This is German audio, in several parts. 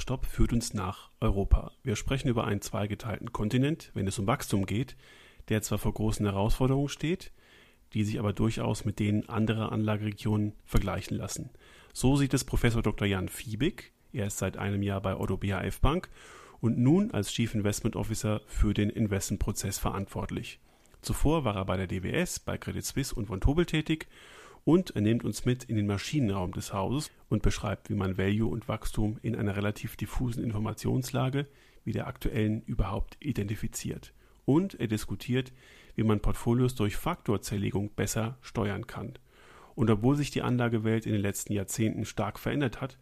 Stopp führt uns nach Europa. Wir sprechen über einen zweigeteilten Kontinent, wenn es um Wachstum geht, der zwar vor großen Herausforderungen steht, die sich aber durchaus mit denen anderer Anlageregionen vergleichen lassen. So sieht es Professor Dr. Jan Fiebig. Er ist seit einem Jahr bei Otto BHF Bank und nun als Chief Investment Officer für den Investmentprozess verantwortlich. Zuvor war er bei der DWS, bei Credit Suisse und von Tobel tätig und er nimmt uns mit in den Maschinenraum des Hauses und beschreibt, wie man Value und Wachstum in einer relativ diffusen Informationslage wie der aktuellen überhaupt identifiziert. Und er diskutiert, wie man Portfolios durch Faktorzerlegung besser steuern kann. Und obwohl sich die Anlagewelt in den letzten Jahrzehnten stark verändert hat,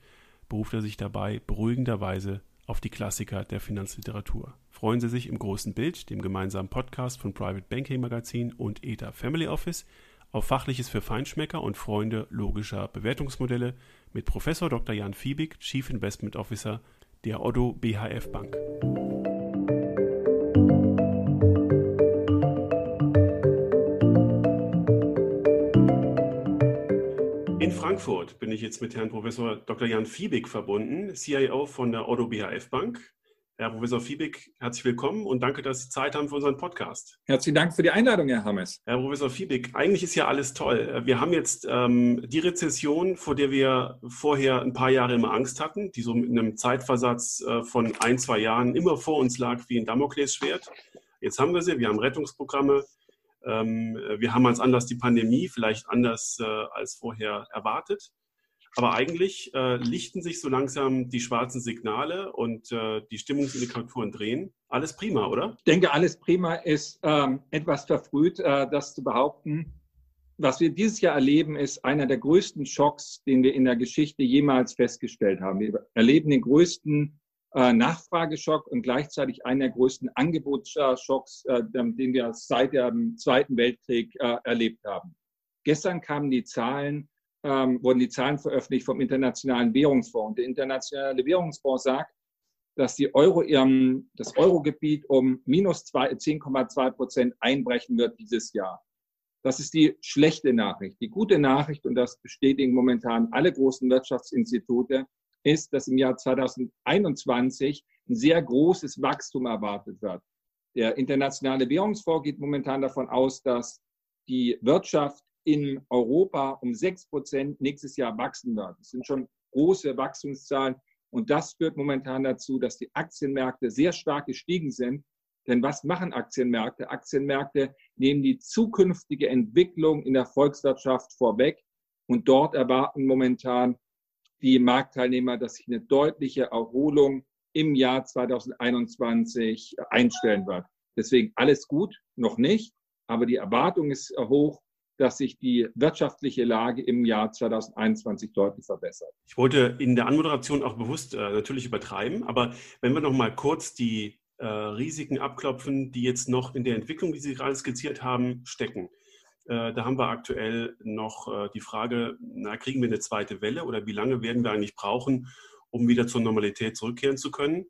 beruft er sich dabei beruhigenderweise auf die Klassiker der Finanzliteratur. Freuen Sie sich im großen Bild, dem gemeinsamen Podcast von Private Banking Magazin und ETA Family Office, auf Fachliches für Feinschmecker und Freunde logischer Bewertungsmodelle mit Professor Dr. Jan Fiebig, Chief Investment Officer der Otto BHF Bank. In Frankfurt bin ich jetzt mit Herrn Professor Dr. Jan Fiebig verbunden, CIO von der Otto BHF Bank. Herr Professor Fiebig, herzlich willkommen und danke, dass Sie Zeit haben für unseren Podcast. Herzlichen Dank für die Einladung, Herr Hammes. Herr Professor Fiebig, eigentlich ist ja alles toll. Wir haben jetzt ähm, die Rezession, vor der wir vorher ein paar Jahre immer Angst hatten, die so mit einem Zeitversatz äh, von ein, zwei Jahren immer vor uns lag wie ein Damoklesschwert. Jetzt haben wir sie, wir haben Rettungsprogramme, ähm, wir haben als Anlass die Pandemie, vielleicht anders äh, als vorher erwartet. Aber eigentlich äh, lichten sich so langsam die schwarzen Signale und äh, die Stimmungsindikatoren drehen. Alles prima, oder? Ich denke, alles prima ist ähm, etwas verfrüht, äh, das zu behaupten. Was wir dieses Jahr erleben, ist einer der größten Schocks, den wir in der Geschichte jemals festgestellt haben. Wir erleben den größten äh, Nachfrageschock und gleichzeitig einen der größten Angebotsschocks, äh, den wir seit dem Zweiten Weltkrieg äh, erlebt haben. Gestern kamen die Zahlen ähm, wurden die Zahlen veröffentlicht vom Internationalen Währungsfonds. Der Internationale Währungsfonds sagt, dass die Euro, ähm, das Eurogebiet um minus 10,2 Prozent einbrechen wird dieses Jahr. Das ist die schlechte Nachricht. Die gute Nachricht, und das bestätigen momentan alle großen Wirtschaftsinstitute, ist, dass im Jahr 2021 ein sehr großes Wachstum erwartet wird. Der Internationale Währungsfonds geht momentan davon aus, dass die Wirtschaft in Europa um 6 Prozent nächstes Jahr wachsen wird. Das sind schon große Wachstumszahlen. Und das führt momentan dazu, dass die Aktienmärkte sehr stark gestiegen sind. Denn was machen Aktienmärkte? Aktienmärkte nehmen die zukünftige Entwicklung in der Volkswirtschaft vorweg. Und dort erwarten momentan die Marktteilnehmer, dass sich eine deutliche Erholung im Jahr 2021 einstellen wird. Deswegen alles gut, noch nicht, aber die Erwartung ist hoch dass sich die wirtschaftliche Lage im Jahr 2021 deutlich verbessert. Ich wollte in der Anmoderation auch bewusst äh, natürlich übertreiben, aber wenn wir noch mal kurz die äh, Risiken abklopfen, die jetzt noch in der Entwicklung, die Sie gerade skizziert haben, stecken. Äh, da haben wir aktuell noch äh, die Frage, na, kriegen wir eine zweite Welle oder wie lange werden wir eigentlich brauchen, um wieder zur Normalität zurückkehren zu können?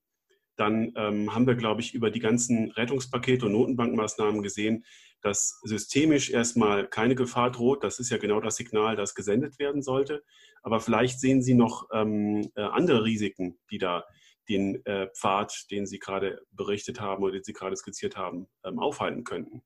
Dann ähm, haben wir, glaube ich, über die ganzen Rettungspakete und Notenbankmaßnahmen gesehen, dass systemisch erstmal keine Gefahr droht. Das ist ja genau das Signal, das gesendet werden sollte. Aber vielleicht sehen Sie noch ähm, äh, andere Risiken, die da den äh, Pfad, den Sie gerade berichtet haben oder den Sie gerade skizziert haben, ähm, aufhalten könnten.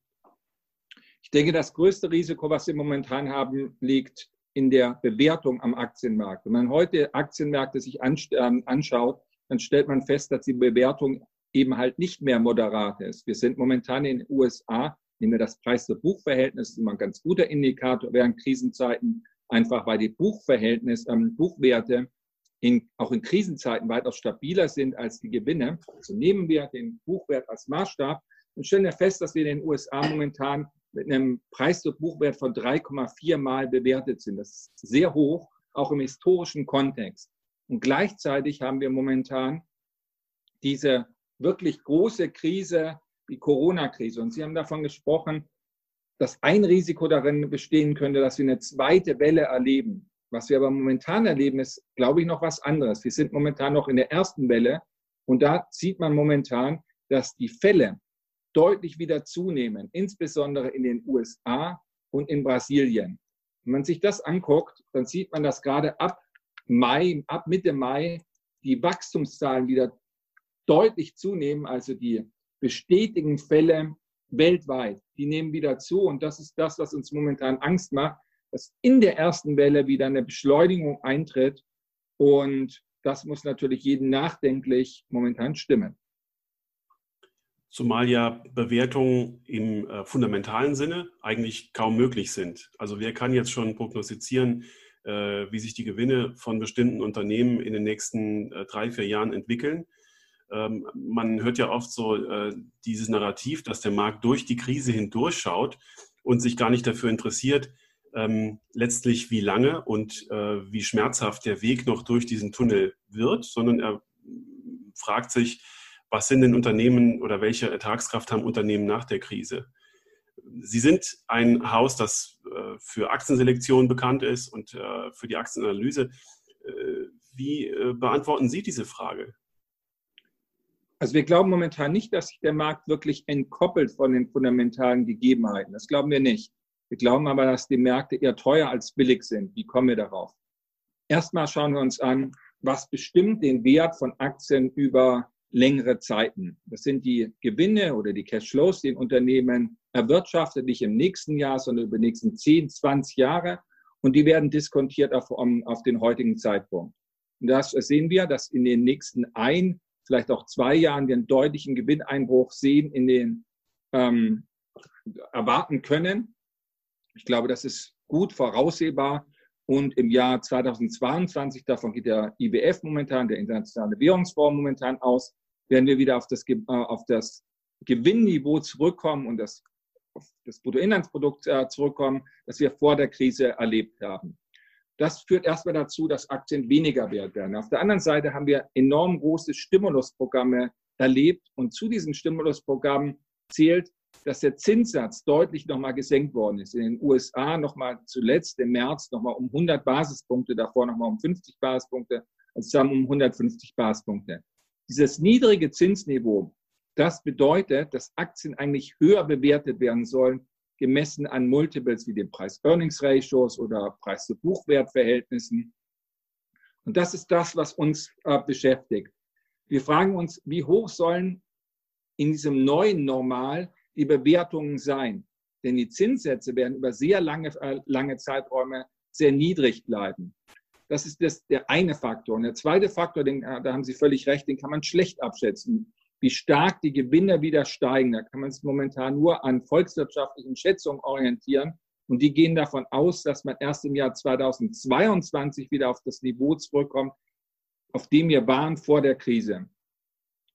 Ich denke, das größte Risiko, was wir momentan haben, liegt in der Bewertung am Aktienmarkt. Wenn man heute Aktienmärkte sich ähm, anschaut, dann stellt man fest, dass die Bewertung eben halt nicht mehr moderat ist. Wir sind momentan in den USA Nehmen wir das Preis-zu-Buch-Verhältnis, ist immer ein ganz guter Indikator während Krisenzeiten, einfach weil die Buchverhältnis, ähm, Buchwerte in, auch in Krisenzeiten weitaus stabiler sind als die Gewinne. Also nehmen wir den Buchwert als Maßstab und stellen wir fest, dass wir in den USA momentan mit einem Preis-zu-Buchwert von 3,4 Mal bewertet sind. Das ist sehr hoch, auch im historischen Kontext. Und gleichzeitig haben wir momentan diese wirklich große Krise die Corona-Krise. Und Sie haben davon gesprochen, dass ein Risiko darin bestehen könnte, dass wir eine zweite Welle erleben. Was wir aber momentan erleben, ist, glaube ich, noch was anderes. Wir sind momentan noch in der ersten Welle und da sieht man momentan, dass die Fälle deutlich wieder zunehmen, insbesondere in den USA und in Brasilien. Wenn man sich das anguckt, dann sieht man, dass gerade ab Mai, ab Mitte Mai die Wachstumszahlen wieder deutlich zunehmen, also die bestätigten Fälle weltweit, die nehmen wieder zu. Und das ist das, was uns momentan Angst macht, dass in der ersten Welle wieder eine Beschleunigung eintritt. Und das muss natürlich jeden nachdenklich momentan stimmen. Zumal ja Bewertungen im äh, fundamentalen Sinne eigentlich kaum möglich sind. Also wer kann jetzt schon prognostizieren, wie sich die Gewinne von bestimmten Unternehmen in den nächsten äh, drei, vier Jahren entwickeln? Ähm, man hört ja oft so äh, dieses Narrativ, dass der Markt durch die Krise hindurchschaut und sich gar nicht dafür interessiert, ähm, letztlich wie lange und äh, wie schmerzhaft der Weg noch durch diesen Tunnel wird, sondern er fragt sich, was sind denn Unternehmen oder welche Ertragskraft haben Unternehmen nach der Krise? Sie sind ein Haus, das äh, für Aktienselektion bekannt ist und äh, für die Aktienanalyse. Äh, wie äh, beantworten Sie diese Frage? Also wir glauben momentan nicht, dass sich der Markt wirklich entkoppelt von den fundamentalen Gegebenheiten. Das glauben wir nicht. Wir glauben aber, dass die Märkte eher teuer als billig sind. Wie kommen wir darauf? Erstmal schauen wir uns an, was bestimmt den Wert von Aktien über längere Zeiten. Das sind die Gewinne oder die Cashflows, die ein Unternehmen erwirtschaftet, nicht im nächsten Jahr, sondern über die nächsten 10, 20 Jahre. Und die werden diskontiert auf, auf den heutigen Zeitpunkt. Und das sehen wir, dass in den nächsten ein vielleicht auch zwei Jahren wir einen deutlichen Gewinneinbruch sehen in den ähm, erwarten können. Ich glaube, das ist gut voraussehbar. Und im Jahr 2022, davon geht der IWF momentan, der Internationale Währungsfonds momentan aus, werden wir wieder auf das, äh, auf das Gewinnniveau zurückkommen und das, das Bruttoinlandsprodukt äh, zurückkommen, das wir vor der Krise erlebt haben. Das führt erstmal dazu, dass Aktien weniger wert werden. Auf der anderen Seite haben wir enorm große Stimulusprogramme erlebt und zu diesen Stimulusprogrammen zählt, dass der Zinssatz deutlich nochmal gesenkt worden ist. In den USA nochmal zuletzt im März nochmal um 100 Basispunkte, davor nochmal um 50 Basispunkte, also zusammen um 150 Basispunkte. Dieses niedrige Zinsniveau, das bedeutet, dass Aktien eigentlich höher bewertet werden sollen gemessen an Multiples wie den Preis-Earnings-Ratios oder Preis-zu-Buchwert-Verhältnissen. Und das ist das, was uns äh, beschäftigt. Wir fragen uns, wie hoch sollen in diesem neuen Normal die Bewertungen sein? Denn die Zinssätze werden über sehr lange, äh, lange Zeiträume sehr niedrig bleiben. Das ist das, der eine Faktor. Und der zweite Faktor, den, äh, da haben Sie völlig recht, den kann man schlecht abschätzen wie stark die Gewinne wieder steigen. Da kann man sich momentan nur an volkswirtschaftlichen Schätzungen orientieren. Und die gehen davon aus, dass man erst im Jahr 2022 wieder auf das Niveau zurückkommt, auf dem wir waren vor der Krise.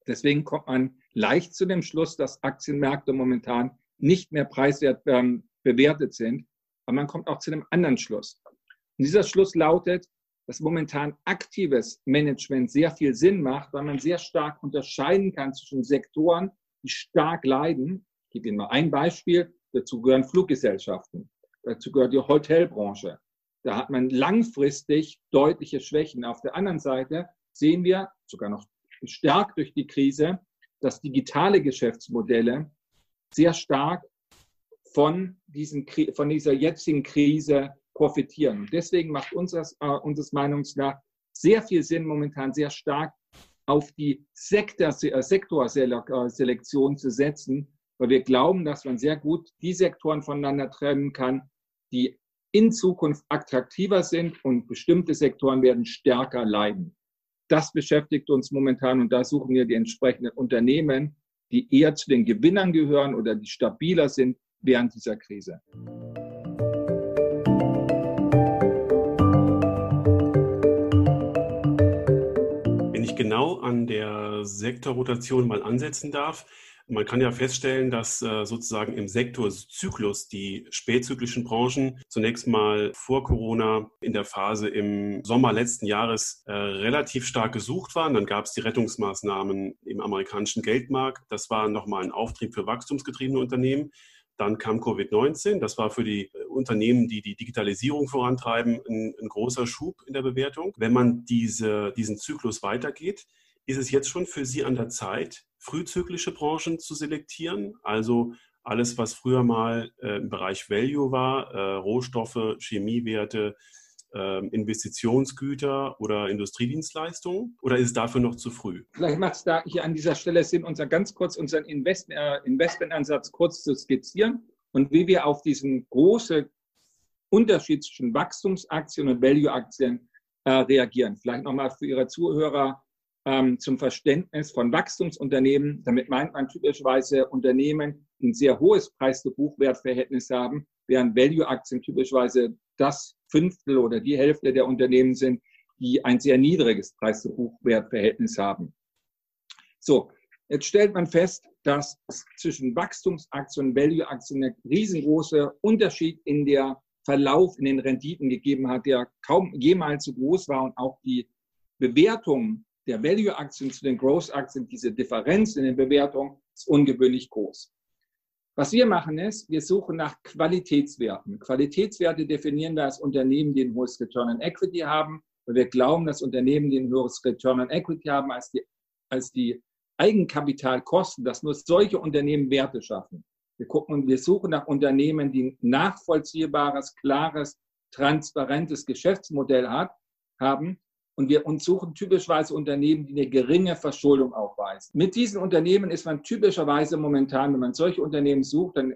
Deswegen kommt man leicht zu dem Schluss, dass Aktienmärkte momentan nicht mehr preiswert ähm, bewertet sind. Aber man kommt auch zu einem anderen Schluss. Und dieser Schluss lautet, dass momentan aktives Management sehr viel Sinn macht, weil man sehr stark unterscheiden kann zwischen Sektoren, die stark leiden. Ich gebe Ihnen mal ein Beispiel. Dazu gehören Fluggesellschaften. Dazu gehört die Hotelbranche. Da hat man langfristig deutliche Schwächen. Auf der anderen Seite sehen wir, sogar noch gestärkt durch die Krise, dass digitale Geschäftsmodelle sehr stark von, diesen, von dieser jetzigen Krise profitieren. Deswegen macht unseres, äh, unseres Meinungs nach sehr viel Sinn, momentan sehr stark auf die Sektor, äh, Sektorselektion zu setzen, weil wir glauben, dass man sehr gut die Sektoren voneinander trennen kann, die in Zukunft attraktiver sind und bestimmte Sektoren werden stärker leiden. Das beschäftigt uns momentan und da suchen wir die entsprechenden Unternehmen, die eher zu den Gewinnern gehören oder die stabiler sind während dieser Krise. genau an der Sektorrotation mal ansetzen darf. Man kann ja feststellen, dass äh, sozusagen im Sektorzyklus die spätzyklischen Branchen zunächst mal vor Corona in der Phase im Sommer letzten Jahres äh, relativ stark gesucht waren. Dann gab es die Rettungsmaßnahmen im amerikanischen Geldmarkt. Das war nochmal ein Auftrieb für wachstumsgetriebene Unternehmen. Dann kam Covid-19. Das war für die äh, Unternehmen, die die Digitalisierung vorantreiben, ein, ein, großer Schub in der Bewertung. Wenn man diese, diesen Zyklus weitergeht, ist es jetzt schon für Sie an der Zeit, frühzyklische Branchen zu selektieren? Also alles, was früher mal äh, im Bereich Value war, äh, Rohstoffe, Chemiewerte, ähm, Investitionsgüter oder Industriedienstleistungen? Oder ist es dafür noch zu früh? Vielleicht macht es da hier an dieser Stelle Sinn, unser, ganz kurz unseren Invest, äh, Investmentansatz kurz zu skizzieren und wie wir auf diesen großen Unterschied zwischen Wachstumsaktien und Value-Aktien äh, reagieren. Vielleicht nochmal für Ihre Zuhörer ähm, zum Verständnis von Wachstumsunternehmen. Damit meint man typischerweise Unternehmen, die ein sehr hohes Preis-zu-Buchwert-Verhältnis haben, während Value-Aktien typischerweise das Fünftel oder die Hälfte der Unternehmen sind, die ein sehr niedriges Preis-zu-Buchwert-Verhältnis haben. So, jetzt stellt man fest, dass zwischen Wachstumsaktien und Value-Aktien ein riesengroßer Unterschied in der Verlauf in den Renditen gegeben hat, der kaum jemals so groß war und auch die Bewertung der Value-Aktien zu den Growth-Aktien, diese Differenz in den Bewertungen ist ungewöhnlich groß. Was wir machen ist, wir suchen nach Qualitätswerten. Qualitätswerte definieren wir als Unternehmen, die ein hohes Return on Equity haben. Und wir glauben, dass Unternehmen, die ein höheres Return on Equity haben als die, als die Eigenkapitalkosten, dass nur solche Unternehmen Werte schaffen. Wir gucken, wir suchen nach Unternehmen, die ein nachvollziehbares, klares, transparentes Geschäftsmodell hat, haben. Und wir uns suchen typischerweise Unternehmen, die eine geringe Verschuldung aufweisen. Mit diesen Unternehmen ist man typischerweise momentan, wenn man solche Unternehmen sucht, dann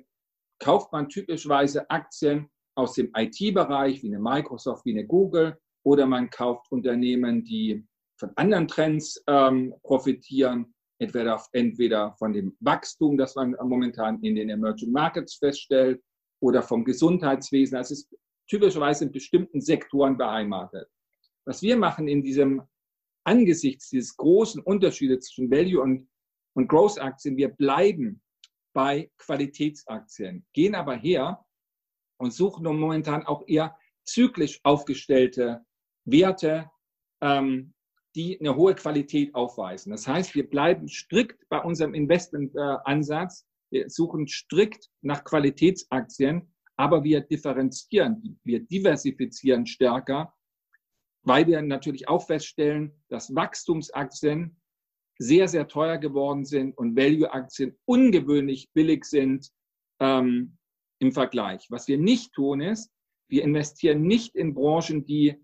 kauft man typischerweise Aktien aus dem IT-Bereich, wie eine Microsoft, wie eine Google, oder man kauft Unternehmen, die von anderen Trends ähm, profitieren, entweder, entweder von dem Wachstum, das man momentan in den Emerging Markets feststellt, oder vom Gesundheitswesen. Das ist typischerweise in bestimmten Sektoren beheimatet. Was wir machen in diesem angesichts dieses großen Unterschiedes zwischen Value und, und Growth-Aktien, wir bleiben bei Qualitätsaktien, gehen aber her und suchen momentan auch eher zyklisch aufgestellte Werte, ähm, die eine hohe Qualität aufweisen. Das heißt, wir bleiben strikt bei unserem Investmentansatz. Wir suchen strikt nach Qualitätsaktien, aber wir differenzieren, wir diversifizieren stärker, weil wir natürlich auch feststellen, dass Wachstumsaktien sehr, sehr teuer geworden sind und Value-Aktien ungewöhnlich billig sind ähm, im Vergleich. Was wir nicht tun ist, wir investieren nicht in Branchen, die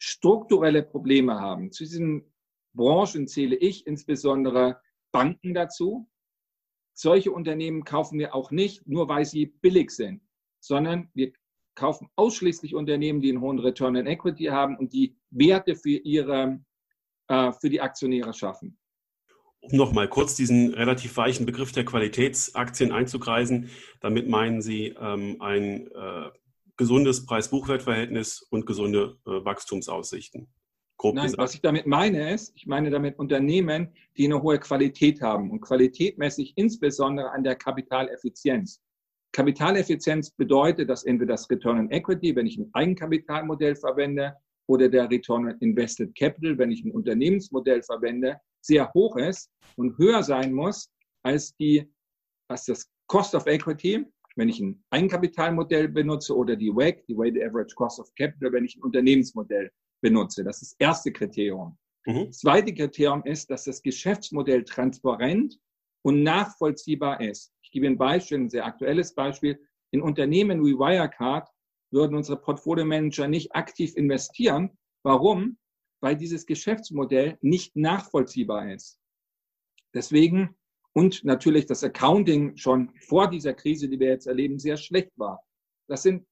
strukturelle Probleme haben. Zu diesen Branchen zähle ich insbesondere Banken dazu. Solche Unternehmen kaufen wir auch nicht, nur weil sie billig sind, sondern wir kaufen ausschließlich Unternehmen, die einen hohen Return on Equity haben und die Werte für ihre, äh, für die Aktionäre schaffen. Um nochmal kurz diesen relativ weichen Begriff der Qualitätsaktien einzukreisen, damit meinen Sie ähm, ein äh, gesundes Preis-Buchwert-Verhältnis und gesunde äh, Wachstumsaussichten. Grob Nein, gesagt. was ich damit meine ist, ich meine damit Unternehmen, die eine hohe Qualität haben. Und Qualität messe ich insbesondere an der Kapitaleffizienz. Kapitaleffizienz bedeutet, dass entweder das Return on Equity, wenn ich ein Eigenkapitalmodell verwende, oder der Return on Invested Capital, wenn ich ein Unternehmensmodell verwende, sehr hoch ist und höher sein muss als die, als das Cost of Equity, wenn ich ein Eigenkapitalmodell benutze oder die WAC, die Weighted Average Cost of Capital, wenn ich ein Unternehmensmodell benutze. Das ist das erste Kriterium. Mhm. Das zweite Kriterium ist, dass das Geschäftsmodell transparent und nachvollziehbar ist. Ich gebe ein Beispiel, ein sehr aktuelles Beispiel. In Unternehmen wie Wirecard würden unsere Portfolio-Manager nicht aktiv investieren. Warum? Weil dieses Geschäftsmodell nicht nachvollziehbar ist. Deswegen und natürlich das Accounting schon vor dieser Krise, die wir jetzt erleben, sehr schlecht war. Das sind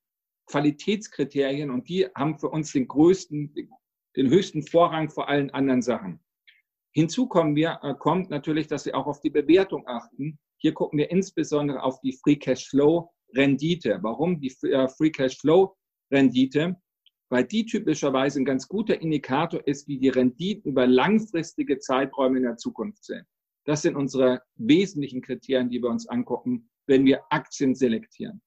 Qualitätskriterien und die haben für uns den größten, den höchsten Vorrang vor allen anderen Sachen. Hinzu kommen wir, äh, kommt natürlich, dass wir auch auf die Bewertung achten. Hier gucken wir insbesondere auf die Free Cash Flow Rendite. Warum die äh, Free Cash Flow Rendite? Weil die typischerweise ein ganz guter Indikator ist, wie die Renditen über langfristige Zeiträume in der Zukunft sind. Das sind unsere wesentlichen Kriterien, die wir uns angucken, wenn wir Aktien selektieren.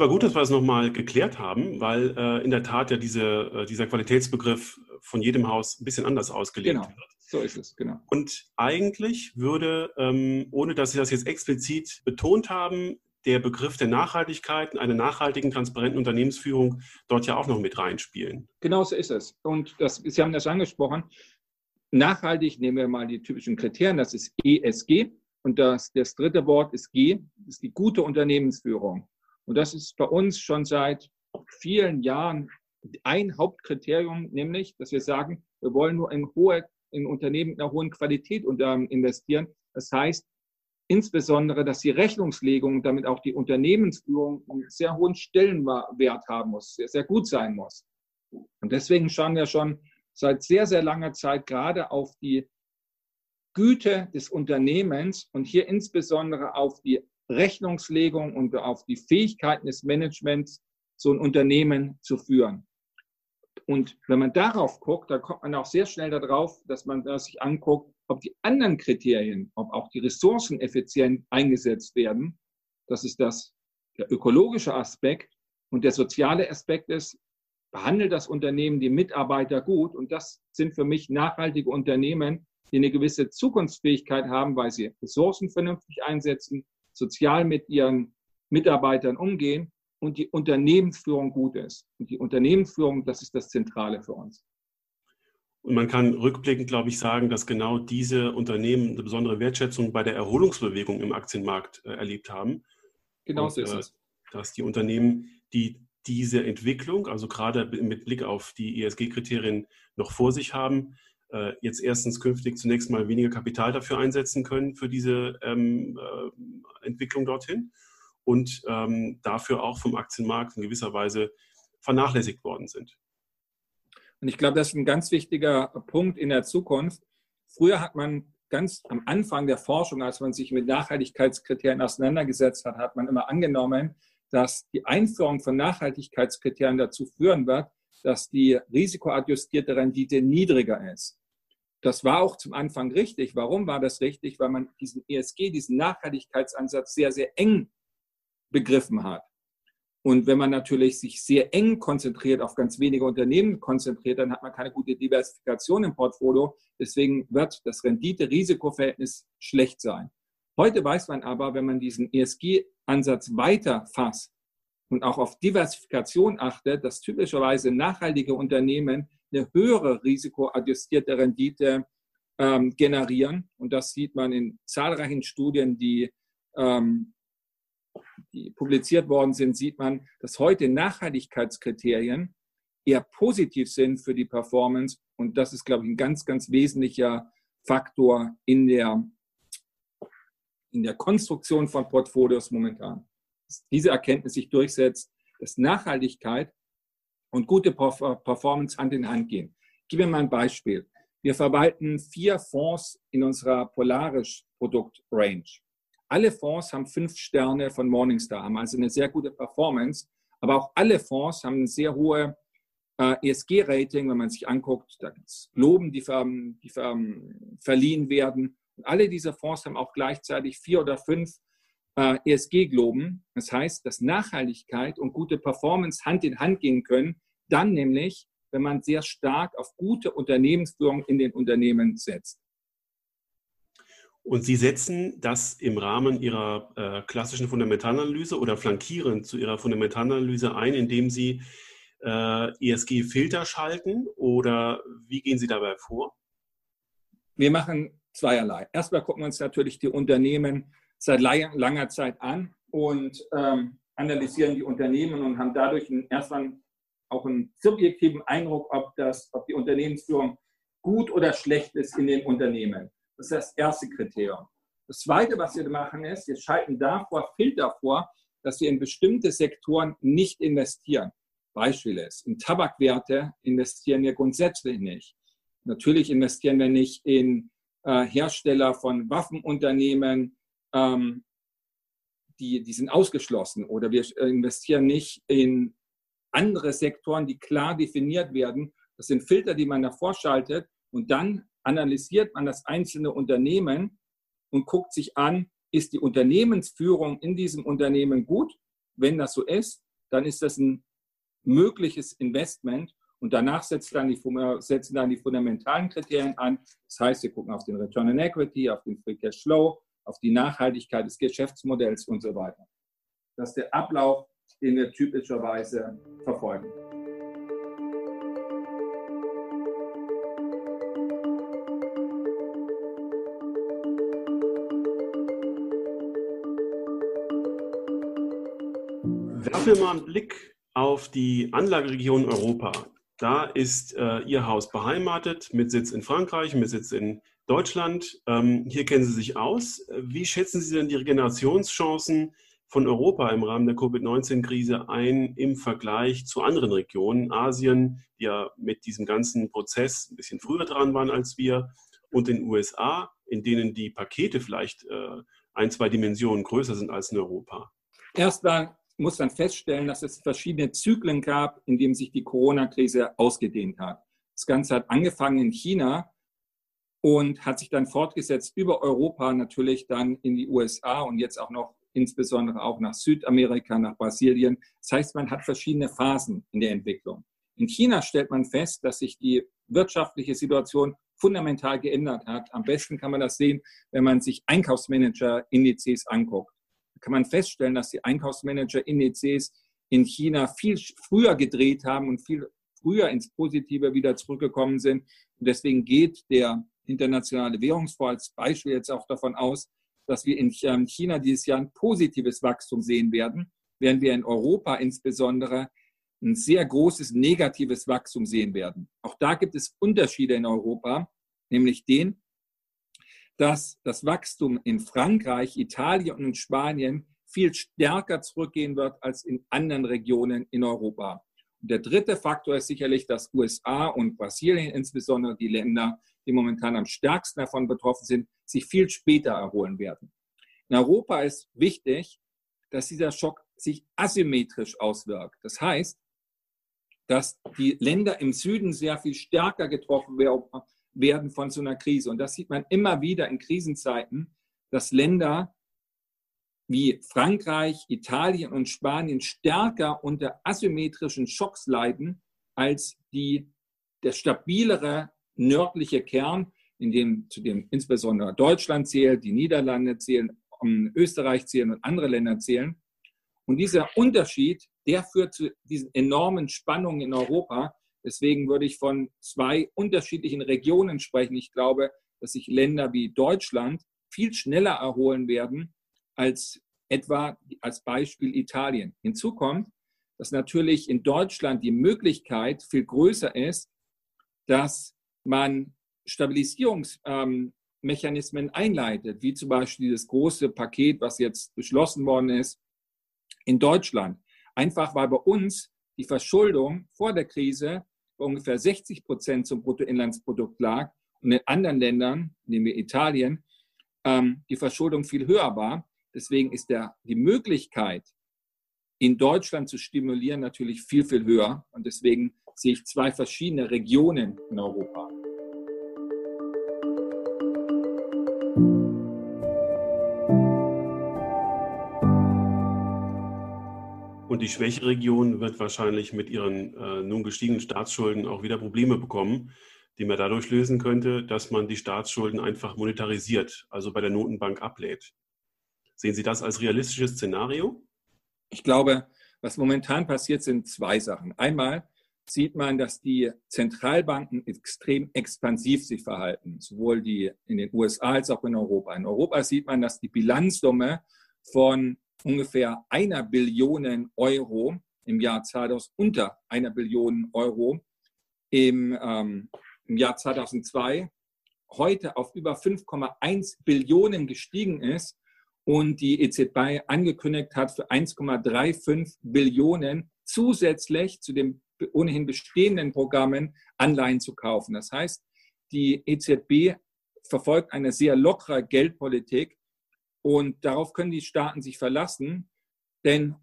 Es war gut, dass wir es nochmal geklärt haben, weil äh, in der Tat ja diese, äh, dieser Qualitätsbegriff von jedem Haus ein bisschen anders ausgelegt genau, wird. So ist es, genau. Und eigentlich würde, ähm, ohne dass Sie das jetzt explizit betont haben, der Begriff der Nachhaltigkeit, einer nachhaltigen, transparenten Unternehmensführung dort ja auch noch mit reinspielen. Genau so ist es. Und das, Sie haben das angesprochen. Nachhaltig nehmen wir mal die typischen Kriterien, das ist ESG. Und das, das dritte Wort ist G, das ist die gute Unternehmensführung. Und das ist bei uns schon seit vielen Jahren ein Hauptkriterium, nämlich, dass wir sagen, wir wollen nur in, hohe, in Unternehmen mit einer hohen Qualität investieren. Das heißt, insbesondere, dass die Rechnungslegung, damit auch die Unternehmensführung einen sehr hohen Stellenwert haben muss, sehr, sehr gut sein muss. Und deswegen schauen wir schon seit sehr, sehr langer Zeit gerade auf die Güte des Unternehmens und hier insbesondere auf die Rechnungslegung und auf die Fähigkeiten des Managements, so ein Unternehmen zu führen. Und wenn man darauf guckt, dann kommt man auch sehr schnell darauf, dass man sich anguckt, ob die anderen Kriterien, ob auch die Ressourcen effizient eingesetzt werden. Das ist das, der ökologische Aspekt. Und der soziale Aspekt ist, behandelt das Unternehmen die Mitarbeiter gut. Und das sind für mich nachhaltige Unternehmen, die eine gewisse Zukunftsfähigkeit haben, weil sie Ressourcen vernünftig einsetzen, sozial mit ihren Mitarbeitern umgehen und die Unternehmensführung gut ist. Und die Unternehmensführung, das ist das Zentrale für uns. Und man kann rückblickend, glaube ich, sagen, dass genau diese Unternehmen eine besondere Wertschätzung bei der Erholungsbewegung im Aktienmarkt äh, erlebt haben. Genau so ist äh, es. Dass die Unternehmen, die diese Entwicklung, also gerade mit Blick auf die ESG-Kriterien noch vor sich haben, äh, jetzt erstens künftig zunächst mal weniger Kapital dafür einsetzen können für diese ähm, äh, Entwicklung dorthin und ähm, dafür auch vom Aktienmarkt in gewisser Weise vernachlässigt worden sind. Und ich glaube, das ist ein ganz wichtiger Punkt in der Zukunft. Früher hat man ganz am Anfang der Forschung, als man sich mit Nachhaltigkeitskriterien auseinandergesetzt hat, hat man immer angenommen, dass die Einführung von Nachhaltigkeitskriterien dazu führen wird, dass die risikoadjustierte Rendite niedriger ist. Das war auch zum Anfang richtig. Warum war das richtig? Weil man diesen ESG, diesen Nachhaltigkeitsansatz sehr, sehr eng begriffen hat. Und wenn man natürlich sich sehr eng konzentriert, auf ganz wenige Unternehmen konzentriert, dann hat man keine gute Diversifikation im Portfolio. Deswegen wird das Rendite-Risiko-Verhältnis schlecht sein. Heute weiß man aber, wenn man diesen ESG-Ansatz weiter fasst und auch auf Diversifikation achtet, dass typischerweise nachhaltige Unternehmen eine höhere risikoadjustierte Rendite ähm, generieren. Und das sieht man in zahlreichen Studien, die ähm, die publiziert worden sind, sieht man, dass heute Nachhaltigkeitskriterien eher positiv sind für die Performance. Und das ist, glaube ich, ein ganz, ganz wesentlicher Faktor in der, in der Konstruktion von Portfolios momentan. Dass diese Erkenntnis sich durchsetzt, dass Nachhaltigkeit und gute Performance Hand in Hand gehen. Ich gebe mir mal ein Beispiel. Wir verwalten vier Fonds in unserer Polaris Produkt Range. Alle Fonds haben fünf Sterne von Morningstar, haben also eine sehr gute Performance. Aber auch alle Fonds haben eine sehr hohe äh, ESG-Rating, wenn man sich anguckt. Da gibt es Globen, die, ver, die ver, verliehen werden. Und alle diese Fonds haben auch gleichzeitig vier oder fünf äh, ESG-Globen. Das heißt, dass Nachhaltigkeit und gute Performance Hand in Hand gehen können. Dann nämlich, wenn man sehr stark auf gute Unternehmensführung in den Unternehmen setzt. Und Sie setzen das im Rahmen Ihrer äh, klassischen Fundamentalanalyse oder flankierend zu Ihrer Fundamentalanalyse ein, indem Sie äh, ESG-Filter schalten oder wie gehen Sie dabei vor? Wir machen zweierlei. Erstmal gucken wir uns natürlich die Unternehmen seit langer Zeit an und ähm, analysieren die Unternehmen und haben dadurch erstmal auch einen subjektiven Eindruck, ob, das, ob die Unternehmensführung gut oder schlecht ist in den Unternehmen. Das ist das erste Kriterium. Das zweite, was wir machen, ist, wir schalten davor Filter vor, dass wir in bestimmte Sektoren nicht investieren. Beispiel ist, in Tabakwerte investieren wir grundsätzlich nicht. Natürlich investieren wir nicht in äh, Hersteller von Waffenunternehmen, ähm, die, die sind ausgeschlossen. Oder wir investieren nicht in andere Sektoren, die klar definiert werden. Das sind Filter, die man davor schaltet. Und dann analysiert man das einzelne Unternehmen und guckt sich an, ist die Unternehmensführung in diesem Unternehmen gut? Wenn das so ist, dann ist das ein mögliches Investment und danach setzt dann die, setzen dann die fundamentalen Kriterien an. Das heißt, wir gucken auf den Return on Equity, auf den Free Cash Flow, auf die Nachhaltigkeit des Geschäftsmodells und so weiter. Dass der Ablauf den wir typischerweise verfolgen. Werfen wir mal einen Blick auf die Anlageregion Europa. Da ist äh, Ihr Haus beheimatet, mit Sitz in Frankreich, mit Sitz in Deutschland. Ähm, hier kennen Sie sich aus. Wie schätzen Sie denn die Regenerationschancen von Europa im Rahmen der Covid-19-Krise ein im Vergleich zu anderen Regionen, Asien, die ja mit diesem ganzen Prozess ein bisschen früher dran waren als wir, und den USA, in denen die Pakete vielleicht äh, ein, zwei Dimensionen größer sind als in Europa? Erstmal muss man feststellen, dass es verschiedene Zyklen gab, in denen sich die Corona-Krise ausgedehnt hat. Das Ganze hat angefangen in China und hat sich dann fortgesetzt über Europa, natürlich dann in die USA und jetzt auch noch insbesondere auch nach Südamerika, nach Brasilien. Das heißt, man hat verschiedene Phasen in der Entwicklung. In China stellt man fest, dass sich die wirtschaftliche Situation fundamental geändert hat. Am besten kann man das sehen, wenn man sich Einkaufsmanager-Indizes anguckt kann man feststellen, dass die Einkaufsmanager-Indizes in China viel früher gedreht haben und viel früher ins Positive wieder zurückgekommen sind. Und deswegen geht der internationale Währungsfonds als Beispiel jetzt auch davon aus, dass wir in China dieses Jahr ein positives Wachstum sehen werden, während wir in Europa insbesondere ein sehr großes negatives Wachstum sehen werden. Auch da gibt es Unterschiede in Europa, nämlich den, dass das Wachstum in Frankreich, Italien und Spanien viel stärker zurückgehen wird als in anderen Regionen in Europa. Und der dritte Faktor ist sicherlich, dass USA und Brasilien, insbesondere die Länder, die momentan am stärksten davon betroffen sind, sich viel später erholen werden. In Europa ist wichtig, dass dieser Schock sich asymmetrisch auswirkt. Das heißt, dass die Länder im Süden sehr viel stärker getroffen werden von so einer Krise. Und das sieht man immer wieder in Krisenzeiten, dass Länder wie Frankreich, Italien und Spanien stärker unter asymmetrischen Schocks leiden als die, der stabilere nördliche Kern, in dem zu dem insbesondere Deutschland zählt, die Niederlande zählen, Österreich zählen und andere Länder zählen. Und dieser Unterschied, der führt zu diesen enormen Spannungen in Europa, Deswegen würde ich von zwei unterschiedlichen Regionen sprechen. Ich glaube, dass sich Länder wie Deutschland viel schneller erholen werden als etwa als Beispiel Italien. Hinzu kommt, dass natürlich in Deutschland die Möglichkeit viel größer ist, dass man Stabilisierungsmechanismen ähm, einleitet, wie zum Beispiel dieses große Paket, was jetzt beschlossen worden ist in Deutschland. Einfach weil bei uns die Verschuldung vor der Krise bei ungefähr 60 Prozent zum Bruttoinlandsprodukt lag und in anderen Ländern, nehmen wir Italien, ähm, die Verschuldung viel höher war. Deswegen ist der, die Möglichkeit, in Deutschland zu stimulieren, natürlich viel, viel höher. Und deswegen sehe ich zwei verschiedene Regionen in Europa. Die schwächere Region wird wahrscheinlich mit ihren äh, nun gestiegenen Staatsschulden auch wieder Probleme bekommen, die man dadurch lösen könnte, dass man die Staatsschulden einfach monetarisiert, also bei der Notenbank ablädt. Sehen Sie das als realistisches Szenario? Ich glaube, was momentan passiert, sind zwei Sachen. Einmal sieht man, dass die Zentralbanken extrem expansiv sich verhalten, sowohl die in den USA als auch in Europa. In Europa sieht man, dass die Bilanzsumme von ungefähr einer Billion Euro im Jahr 2000, unter einer Billion Euro im, ähm, im Jahr 2002 heute auf über 5,1 Billionen gestiegen ist und die EZB angekündigt hat, für 1,35 Billionen zusätzlich zu den ohnehin bestehenden Programmen Anleihen zu kaufen. Das heißt, die EZB verfolgt eine sehr lockere Geldpolitik und darauf können die Staaten sich verlassen, denn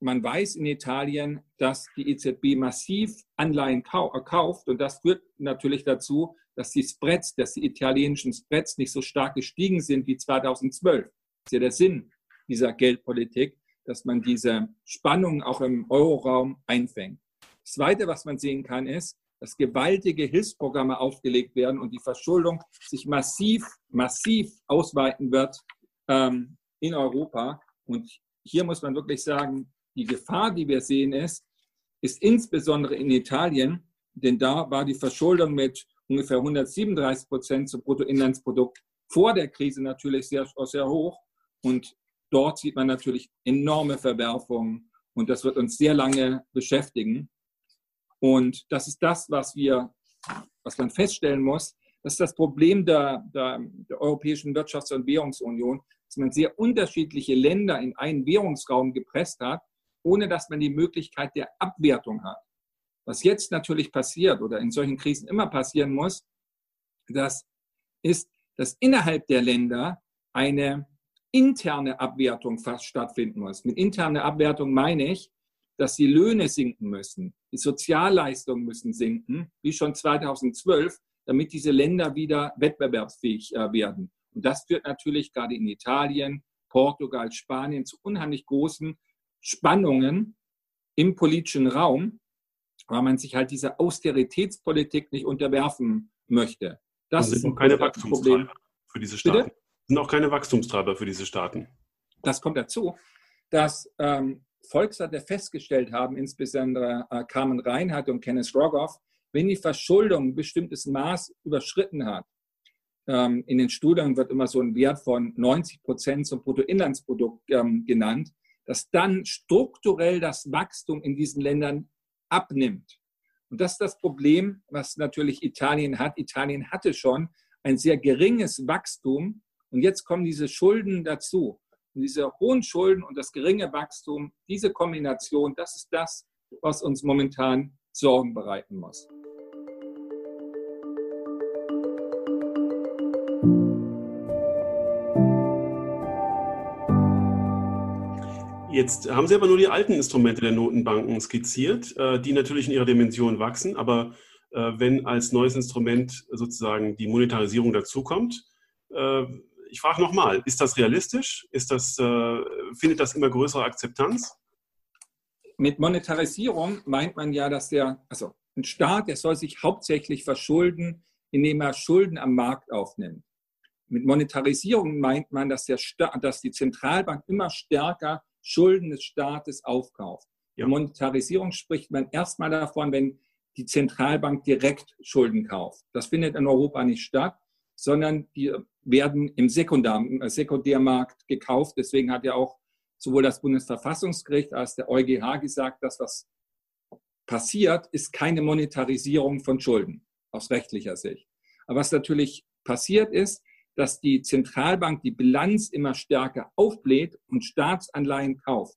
man weiß in Italien, dass die EZB massiv Anleihen kauft und das führt natürlich dazu, dass die Spreads, dass die italienischen Spreads nicht so stark gestiegen sind wie 2012. Das ist ja der Sinn dieser Geldpolitik, dass man diese Spannungen auch im Euroraum einfängt. Das Zweite, was man sehen kann, ist, dass gewaltige Hilfsprogramme aufgelegt werden und die Verschuldung sich massiv, massiv ausweiten wird ähm, in Europa. Und hier muss man wirklich sagen, die Gefahr, die wir sehen, ist, ist insbesondere in Italien, denn da war die Verschuldung mit ungefähr 137 Prozent zum Bruttoinlandsprodukt vor der Krise natürlich sehr, sehr hoch. Und dort sieht man natürlich enorme Verwerfungen Und das wird uns sehr lange beschäftigen. Und das ist das, was wir, was man feststellen muss. Das ist das Problem der, der, der Europäischen Wirtschafts- und Währungsunion, dass man sehr unterschiedliche Länder in einen Währungsraum gepresst hat, ohne dass man die Möglichkeit der Abwertung hat. Was jetzt natürlich passiert oder in solchen Krisen immer passieren muss, das ist, dass innerhalb der Länder eine interne Abwertung fast stattfinden muss. Mit interner Abwertung meine ich, dass die Löhne sinken müssen, die Sozialleistungen müssen sinken, wie schon 2012, damit diese Länder wieder wettbewerbsfähig äh, werden. Und das führt natürlich gerade in Italien, Portugal, Spanien zu unheimlich großen Spannungen im politischen Raum, weil man sich halt dieser Austeritätspolitik nicht unterwerfen möchte. Das sind ist keine Wachstumstreiber für diese Staaten. Bitte? Sind auch keine Wachstumstreiber für diese Staaten. Das kommt dazu, dass ähm, Volkswirte festgestellt haben, insbesondere äh, Carmen Reinhardt und Kenneth Rogoff, wenn die Verschuldung ein bestimmtes Maß überschritten hat, ähm, in den Studien wird immer so ein Wert von 90 Prozent zum Bruttoinlandsprodukt ähm, genannt, dass dann strukturell das Wachstum in diesen Ländern abnimmt. Und das ist das Problem, was natürlich Italien hat. Italien hatte schon ein sehr geringes Wachstum und jetzt kommen diese Schulden dazu. Und diese hohen Schulden und das geringe Wachstum, diese Kombination, das ist das, was uns momentan Sorgen bereiten muss. Jetzt haben Sie aber nur die alten Instrumente der Notenbanken skizziert, äh, die natürlich in ihrer Dimension wachsen, aber äh, wenn als neues Instrument sozusagen die Monetarisierung dazukommt, äh, ich frage nochmal, ist das realistisch? Ist das, findet das immer größere Akzeptanz? Mit Monetarisierung meint man ja, dass der, also ein Staat, der soll sich hauptsächlich verschulden, indem er Schulden am Markt aufnimmt. Mit Monetarisierung meint man, dass, der, dass die Zentralbank immer stärker Schulden des Staates aufkauft. Ja. Monetarisierung spricht man erstmal davon, wenn die Zentralbank direkt Schulden kauft. Das findet in Europa nicht statt, sondern die werden im Sekundärmarkt gekauft. Deswegen hat ja auch sowohl das Bundesverfassungsgericht als der EuGH gesagt, dass was passiert, ist keine Monetarisierung von Schulden aus rechtlicher Sicht. Aber was natürlich passiert ist, dass die Zentralbank die Bilanz immer stärker aufbläht und Staatsanleihen kauft.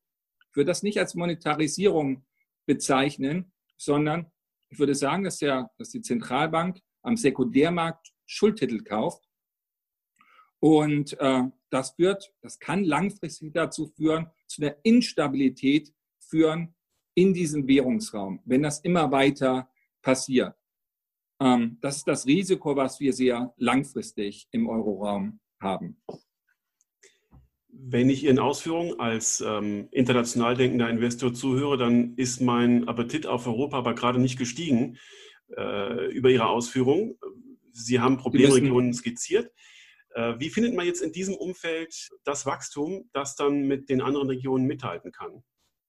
Ich würde das nicht als Monetarisierung bezeichnen, sondern ich würde sagen, dass, der, dass die Zentralbank am Sekundärmarkt Schuldtitel kauft. Und äh, das wird, das kann langfristig dazu führen, zu der Instabilität führen in diesem Währungsraum, wenn das immer weiter passiert. Ähm, das ist das Risiko, was wir sehr langfristig im Euroraum haben. Wenn ich Ihren Ausführungen als ähm, international denkender Investor zuhöre, dann ist mein Appetit auf Europa aber gerade nicht gestiegen äh, über Ihre Ausführungen. Sie haben Problemregionen skizziert. Äh, wie findet man jetzt in diesem Umfeld das Wachstum, das dann mit den anderen Regionen mithalten kann?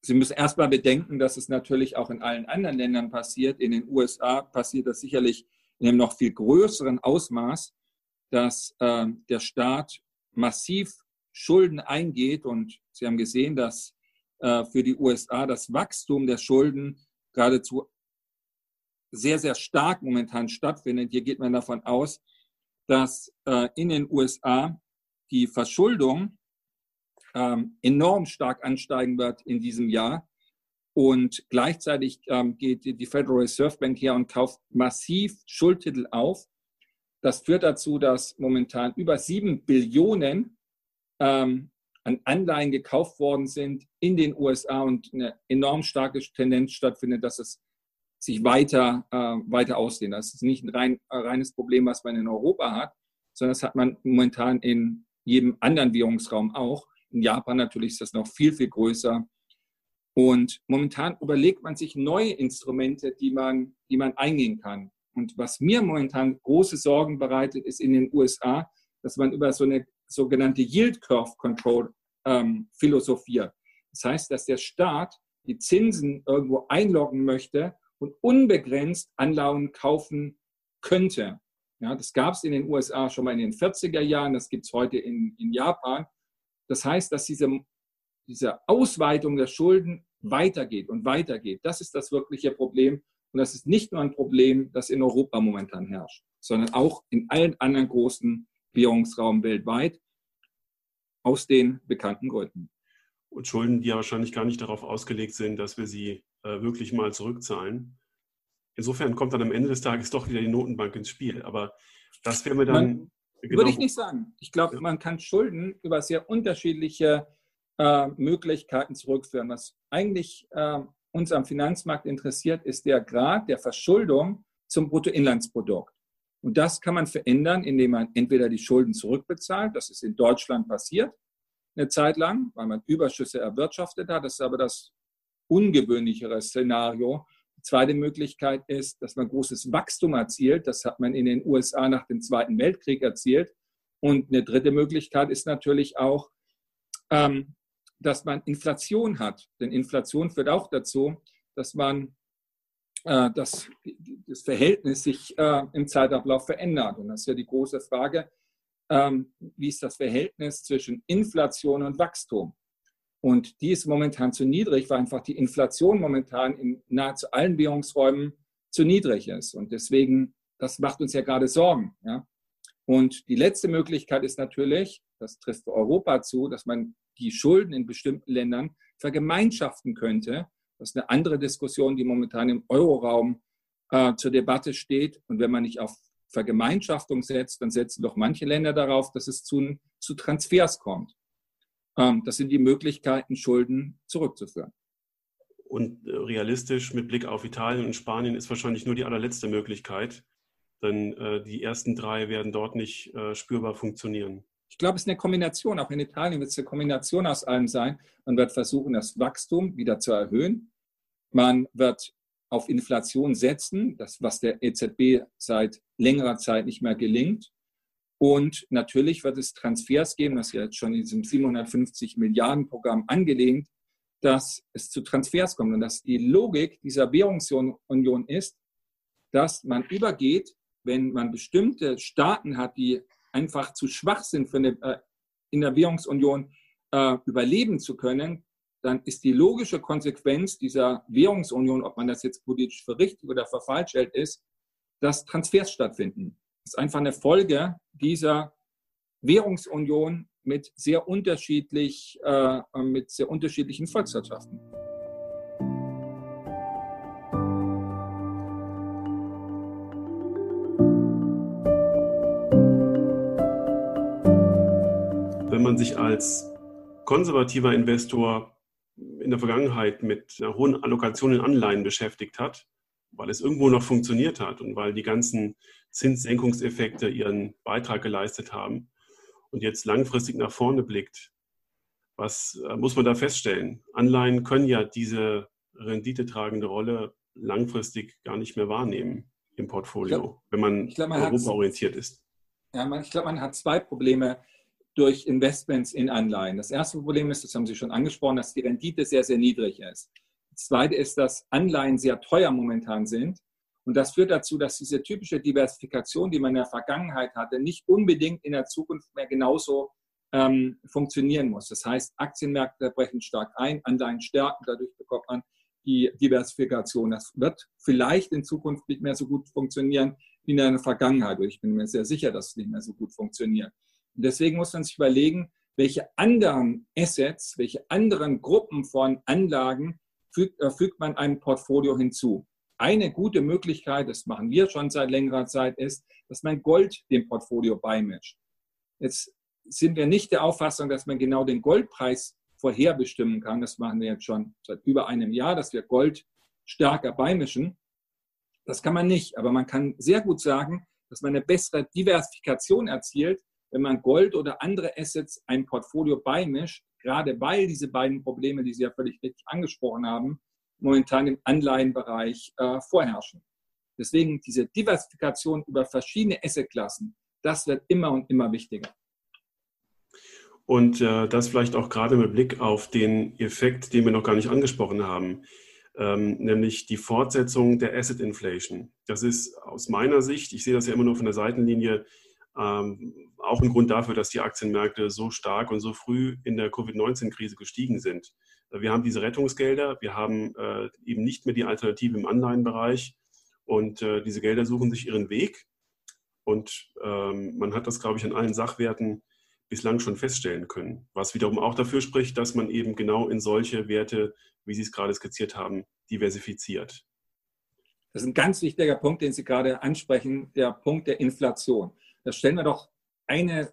Sie müssen erstmal bedenken, dass es natürlich auch in allen anderen Ländern passiert. In den USA passiert das sicherlich in einem noch viel größeren Ausmaß, dass äh, der Staat massiv Schulden eingeht. Und Sie haben gesehen, dass äh, für die USA das Wachstum der Schulden geradezu sehr, sehr stark momentan stattfindet. Hier geht man davon aus, dass äh, in den USA die Verschuldung ähm, enorm stark ansteigen wird in diesem Jahr. Und gleichzeitig ähm, geht die Federal Reserve Bank her und kauft massiv Schuldtitel auf. Das führt dazu, dass momentan über sieben Billionen ähm, an Anleihen gekauft worden sind in den USA und eine enorm starke Tendenz stattfindet, dass es sich weiter, äh, weiter ausdehnt. Das ist nicht ein rein, äh, reines Problem, was man in Europa hat, sondern das hat man momentan in jedem anderen Währungsraum auch. In Japan natürlich ist das noch viel, viel größer. Und momentan überlegt man sich neue Instrumente, die man, die man eingehen kann. Und was mir momentan große Sorgen bereitet, ist in den USA, dass man über so eine sogenannte Yield Curve Control ähm, philosophiert. Das heißt, dass der Staat die Zinsen irgendwo einloggen möchte und unbegrenzt Anleihen kaufen könnte. Ja, das gab es in den USA schon mal in den 40er Jahren, das gibt es heute in, in Japan. Das heißt, dass diese, diese Ausweitung der Schulden weitergeht und weitergeht. Das ist das wirkliche Problem. Und das ist nicht nur ein Problem, das in Europa momentan herrscht, sondern auch in allen anderen großen Währungsraum weltweit aus den bekannten Gründen. Und Schulden, die ja wahrscheinlich gar nicht darauf ausgelegt sind, dass wir sie äh, wirklich mal zurückzahlen. Insofern kommt dann am Ende des Tages doch wieder die Notenbank ins Spiel. Aber das wäre mir dann. Man, genau würde ich nicht sagen. Ich glaube, man kann Schulden über sehr unterschiedliche äh, Möglichkeiten zurückführen. Was eigentlich äh, uns am Finanzmarkt interessiert, ist der Grad der Verschuldung zum Bruttoinlandsprodukt. Und das kann man verändern, indem man entweder die Schulden zurückbezahlt, das ist in Deutschland passiert, eine Zeit lang, weil man Überschüsse erwirtschaftet hat. Das ist aber das ungewöhnlichere Szenario. Zweite Möglichkeit ist, dass man großes Wachstum erzielt. Das hat man in den USA nach dem Zweiten Weltkrieg erzielt. Und eine dritte Möglichkeit ist natürlich auch, ähm, dass man Inflation hat. Denn Inflation führt auch dazu, dass man äh, dass das Verhältnis sich äh, im Zeitablauf verändert. Und das ist ja die große Frage, ähm, wie ist das Verhältnis zwischen Inflation und Wachstum? Und die ist momentan zu niedrig, weil einfach die Inflation momentan in nahezu allen Währungsräumen zu niedrig ist. Und deswegen, das macht uns ja gerade Sorgen. Ja? Und die letzte Möglichkeit ist natürlich, das trifft für Europa zu, dass man die Schulden in bestimmten Ländern vergemeinschaften könnte das ist eine andere Diskussion, die momentan im Euroraum äh, zur Debatte steht. Und wenn man nicht auf Vergemeinschaftung setzt, dann setzen doch manche Länder darauf, dass es zu, zu Transfers kommt. Ähm, das sind die Möglichkeiten, Schulden zurückzuführen. Und äh, realistisch mit Blick auf Italien und Spanien ist wahrscheinlich nur die allerletzte Möglichkeit, denn äh, die ersten drei werden dort nicht äh, spürbar funktionieren. Ich glaube, es ist eine Kombination. Auch in Italien wird es eine Kombination aus allem sein. Man wird versuchen, das Wachstum wieder zu erhöhen. Man wird auf Inflation setzen, das, was der EZB seit längerer Zeit nicht mehr gelingt. Und natürlich wird es Transfers geben, das ist jetzt schon in diesem 750 Milliarden Programm angelehnt, dass es zu Transfers kommt und dass die Logik dieser Währungsunion ist, dass man übergeht, wenn man bestimmte Staaten hat, die einfach zu schwach sind, für eine, äh, in der Währungsunion äh, überleben zu können, dann ist die logische Konsequenz dieser Währungsunion, ob man das jetzt politisch für richtig oder für falsch hält, ist, dass Transfers stattfinden. Ist einfach eine Folge dieser Währungsunion mit sehr unterschiedlich, äh, mit sehr unterschiedlichen Volkswirtschaften. man sich als konservativer Investor in der Vergangenheit mit einer hohen Allokation in Anleihen beschäftigt hat, weil es irgendwo noch funktioniert hat und weil die ganzen Zinssenkungseffekte ihren Beitrag geleistet haben und jetzt langfristig nach vorne blickt, was äh, muss man da feststellen? Anleihen können ja diese renditetragende Rolle langfristig gar nicht mehr wahrnehmen im Portfolio, glaub, wenn man, glaub, man europaorientiert ist. Ja, man, ich glaube, man hat zwei Probleme durch Investments in Anleihen. Das erste Problem ist, das haben Sie schon angesprochen, dass die Rendite sehr, sehr niedrig ist. Das zweite ist, dass Anleihen sehr teuer momentan sind. Und das führt dazu, dass diese typische Diversifikation, die man in der Vergangenheit hatte, nicht unbedingt in der Zukunft mehr genauso ähm, funktionieren muss. Das heißt, Aktienmärkte brechen stark ein, Anleihen stärken, dadurch bekommt man die Diversifikation. Das wird vielleicht in Zukunft nicht mehr so gut funktionieren wie in der Vergangenheit. Ich bin mir sehr sicher, dass es nicht mehr so gut funktioniert. Und deswegen muss man sich überlegen, welche anderen Assets, welche anderen Gruppen von Anlagen fügt, äh, fügt man einem Portfolio hinzu. Eine gute Möglichkeit, das machen wir schon seit längerer Zeit, ist, dass man Gold dem Portfolio beimischt. Jetzt sind wir nicht der Auffassung, dass man genau den Goldpreis vorherbestimmen kann. Das machen wir jetzt schon seit über einem Jahr, dass wir Gold stärker beimischen. Das kann man nicht, aber man kann sehr gut sagen, dass man eine bessere Diversifikation erzielt, wenn man Gold oder andere Assets ein Portfolio beimischt, gerade weil diese beiden Probleme, die Sie ja völlig richtig angesprochen haben, momentan im Anleihenbereich äh, vorherrschen. Deswegen diese Diversifikation über verschiedene Assetklassen, das wird immer und immer wichtiger. Und äh, das vielleicht auch gerade mit Blick auf den Effekt, den wir noch gar nicht angesprochen haben, ähm, nämlich die Fortsetzung der Asset Inflation. Das ist aus meiner Sicht, ich sehe das ja immer nur von der Seitenlinie, Ähm, auch ein Grund dafür, dass die Aktienmärkte so stark und so früh in der Covid-19-Krise gestiegen sind. Wir haben diese Rettungsgelder, wir haben äh, eben nicht mehr die Alternative im Anleihenbereich und äh, diese Gelder suchen sich ihren Weg. Und ähm, man hat das, glaube ich, an allen Sachwerten bislang schon feststellen können, was wiederum auch dafür spricht, dass man eben genau in solche Werte, wie Sie es gerade skizziert haben, diversifiziert. Das ist ein ganz wichtiger Punkt, den Sie gerade ansprechen, der Punkt der Inflation. Da stellen wir doch eine,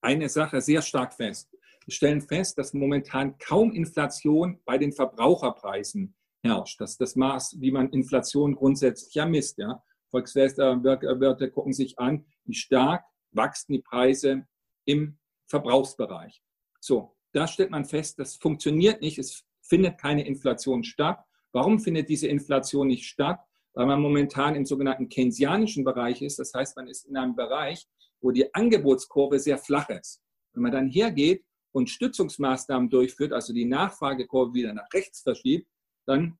eine Sache sehr stark fest. Stellen fest, dass momentan kaum Inflation bei den Verbraucherpreisen herrscht. Das ist das Maß, wie man Inflation grundsätzlich ja misst. Ja. Volkswirte gucken sich an, wie stark wachsen die Preise im Verbrauchsbereich. So, da stellt man fest, das funktioniert nicht, es findet keine Inflation statt. Warum findet diese Inflation nicht statt? Weil man momentan im sogenannten keynesianischen Bereich ist. Das heißt, man ist in einem Bereich, wo die Angebotskurve sehr flach ist. Wenn man dann hergeht und Stützungsmaßnahmen durchführt, also die Nachfragekurve wieder nach rechts verschiebt, dann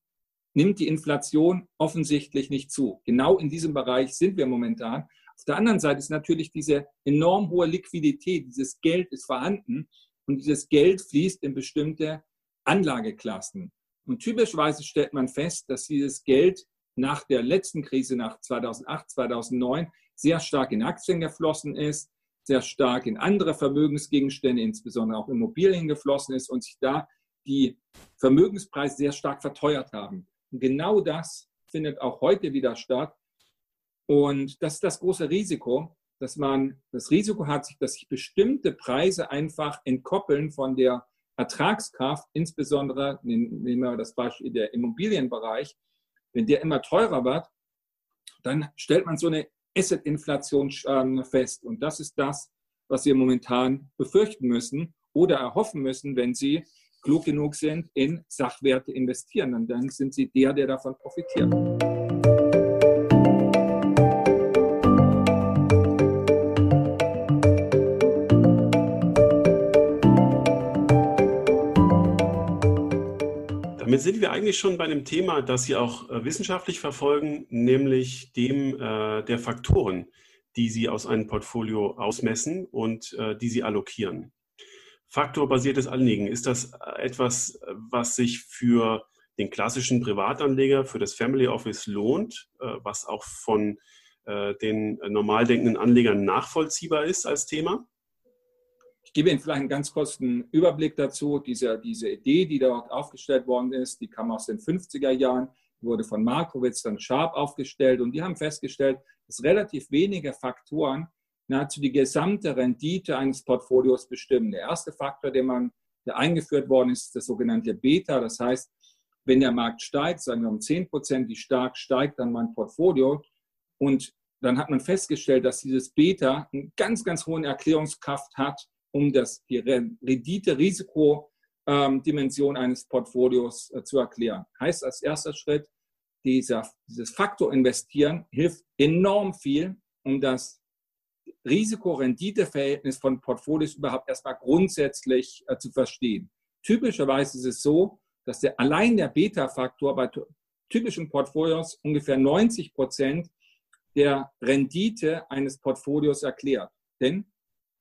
nimmt die Inflation offensichtlich nicht zu. Genau in diesem Bereich sind wir momentan. Auf der anderen Seite ist natürlich diese enorm hohe Liquidität, dieses Geld ist vorhanden und dieses Geld fließt in bestimmte Anlageklassen. Und typischerweise stellt man fest, dass dieses Geld nach der letzten Krise, nach 2008, 2009, sehr stark in Aktien geflossen ist, sehr stark in andere Vermögensgegenstände, insbesondere auch Immobilien geflossen ist und sich da die Vermögenspreise sehr stark verteuert haben. Und genau das findet auch heute wieder statt. Und das ist das große Risiko, dass man das Risiko hat, dass sich bestimmte Preise einfach entkoppeln von der Ertragskraft, insbesondere nehmen wir das Beispiel der Immobilienbereich, wenn der immer teurer wird, dann stellt man so eine Asset-Inflation fest. Und das ist das, was wir momentan befürchten müssen oder erhoffen müssen, wenn Sie klug genug sind, in Sachwerte investieren. Und dann sind Sie der, der davon profitiert. Damit sind wir eigentlich schon bei einem Thema, das Sie auch äh, wissenschaftlich verfolgen, nämlich dem äh, der Faktoren, die Sie aus einem Portfolio ausmessen und äh, die Sie allokieren. Faktorbasiertes Anlegen, ist das äh, etwas, was sich für den klassischen Privatanleger, für das Family Office lohnt, äh, was auch von äh, den normal denkenden Anlegern nachvollziehbar ist als Thema? Gebe Ihnen vielleicht einen ganz kurzen Überblick dazu. Diese, diese Idee, die dort aufgestellt worden ist, die kam aus den 50er Jahren, wurde von Markowitz dann Sharp aufgestellt und die haben festgestellt, dass relativ wenige Faktoren nahezu die gesamte Rendite eines Portfolios bestimmen. Der erste Faktor, der man der eingeführt worden ist, ist das sogenannte Beta. Das heißt, wenn der Markt steigt, sagen wir um 10 Prozent, wie stark steigt dann mein Portfolio und dann hat man festgestellt, dass dieses Beta eine ganz, ganz hohe Erklärungskraft hat um das, die Rendite-Risiko-Dimension eines Portfolios äh, zu erklären. Heißt als erster Schritt, dieser, dieses Faktor investieren hilft enorm viel, um das Risiko-Rendite-Verhältnis von Portfolios überhaupt erstmal grundsätzlich äh, zu verstehen. Typischerweise ist es so, dass der, allein der Beta-Faktor bei typischen Portfolios ungefähr 90 Prozent der Rendite eines Portfolios erklärt. Denn